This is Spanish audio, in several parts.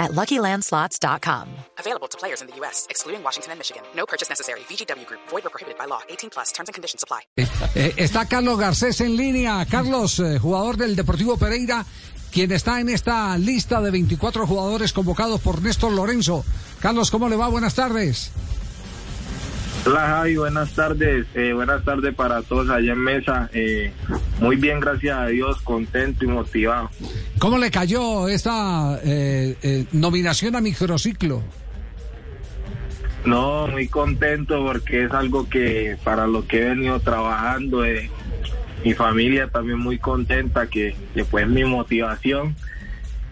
at LuckyLandSlots.com. Available to players in the U.S., excluding Washington and Michigan. No purchase necessary. VGW Group. Void or prohibited by law. 18 plus. Terms and conditions apply. Eh, está Carlos Garcés en línea. Carlos, eh, jugador del Deportivo Pereira, quien está en esta lista de 24 jugadores convocados por Néstor Lorenzo. Carlos, ¿cómo le va? Buenas tardes. Hola Javi, buenas tardes. Eh, buenas tardes para todos allá en mesa. Eh, muy bien, gracias a Dios, contento y motivado. ¿Cómo le cayó esta eh, eh, nominación a microciclo? No, muy contento porque es algo que para lo que he venido trabajando, eh, mi familia también muy contenta, que, que fue mi motivación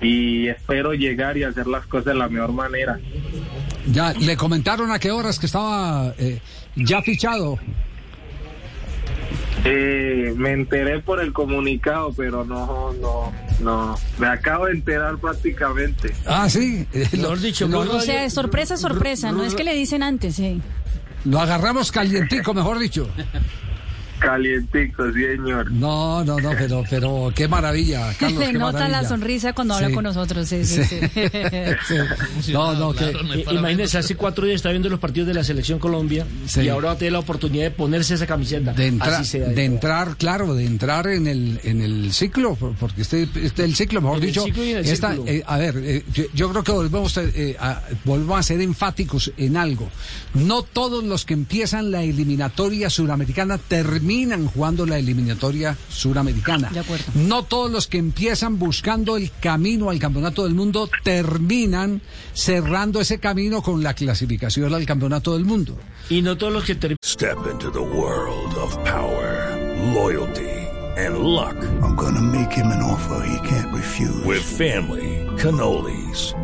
y espero llegar y hacer las cosas de la mejor manera. Ya, ¿le comentaron a qué horas que estaba eh, ya fichado? Eh, me enteré por el comunicado, pero no, no, no, me acabo de enterar prácticamente. Ah, sí. Lo, Mejor dicho, lo- O sea, es sorpresa, sorpresa, no es que le dicen antes, sí. lo agarramos calientico, mejor dicho. Calientico, señor. No, no, no, pero, pero qué maravilla, Carlos. le qué nota maravilla. la sonrisa cuando habla con nosotros, sí, sí, sí. Sí. No, no, que, Imagínese, hace cuatro días está viendo los partidos de la Selección Colombia Sí. y ahora va a tener la oportunidad de ponerse esa camiseta. de, entra- Así sea. de entrar, claro, de entrar en el en el ciclo, por- porque este, este el ciclo, mejor En el dicho, ciclo y en el esta- eh, a ver, eh, yo, yo creo que volvemos a, eh, a- volvemos a ser enfáticos en algo. No todos los que empiezan la eliminatoria suramericana terminan jugando la eliminatoria suramericana. De acuerdo. No todos los que empiezan buscando el camino al campeonato del mundo terminan cerrando ese camino con la clasificación al campeonato del mundo. Y no todos los que terminan Step into the world of power, loyalty, and luck. I'm gonna make him an offer he can't refuse. With family, cannolis,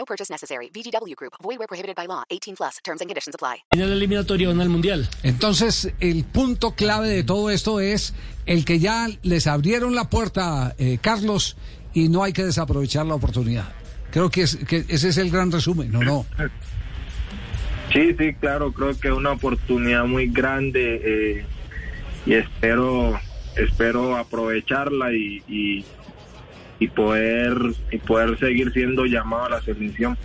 No purchase necessary. VGW Group. Void where prohibited by law. 18 plus. Terms and conditions apply. la eliminatoria van al Mundial. Entonces, el punto clave de todo esto es el que ya les abrieron la puerta, eh, Carlos, y no hay que desaprovechar la oportunidad. Creo que, es- que ese es el gran resumen, ¿no? no. Sí, sí, claro, creo que es una oportunidad muy grande eh, y espero, espero aprovecharla y, y, y poder y poder seguir siendo llamado a la selección.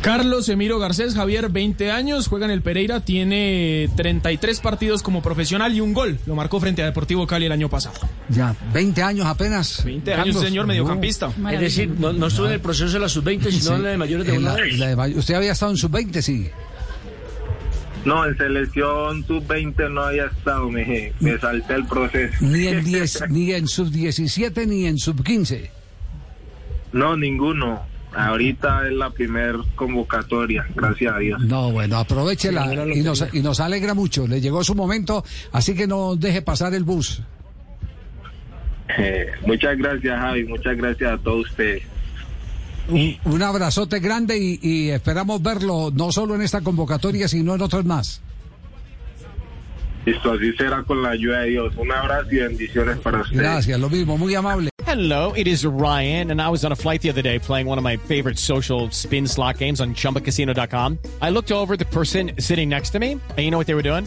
Carlos Emiro Garcés, Javier, 20 años, juega en el Pereira, tiene 33 partidos como profesional y un gol. Lo marcó frente a Deportivo Cali el año pasado. Ya, 20 años apenas. 20 años, señor No. mediocampista. Es decir, no, no estuvo en el proceso de la sub-20, sino Sí, en la de mayores de en la- la de usted había estado en sub-20, sí. No, en selección sub-20 no había estado, me, me salté el proceso. Ni en, 10, ni en sub-17 ni en sub-15. No, ninguno. Ahorita es la primer convocatoria, gracias a Dios. No, bueno, aprovechela Sí, y, nos, y nos alegra mucho. Le llegó su momento, así que no deje pasar el bus. Eh, muchas gracias, Javi, muchas gracias a todos ustedes. Un, un abrazote grande y, y esperamos verlo no solo en esta convocatoria, sino en otros más. Listo, así será con la ayuda de Dios. Un abrazo y bendiciones para ustedes. Gracias, lo mismo, muy amable. Hello, it is Ryan, and I was on a flight the other day playing one of my favorite social spin slot games on chumbacasino.com. I looked over at the person sitting next to me, and you know what they were doing?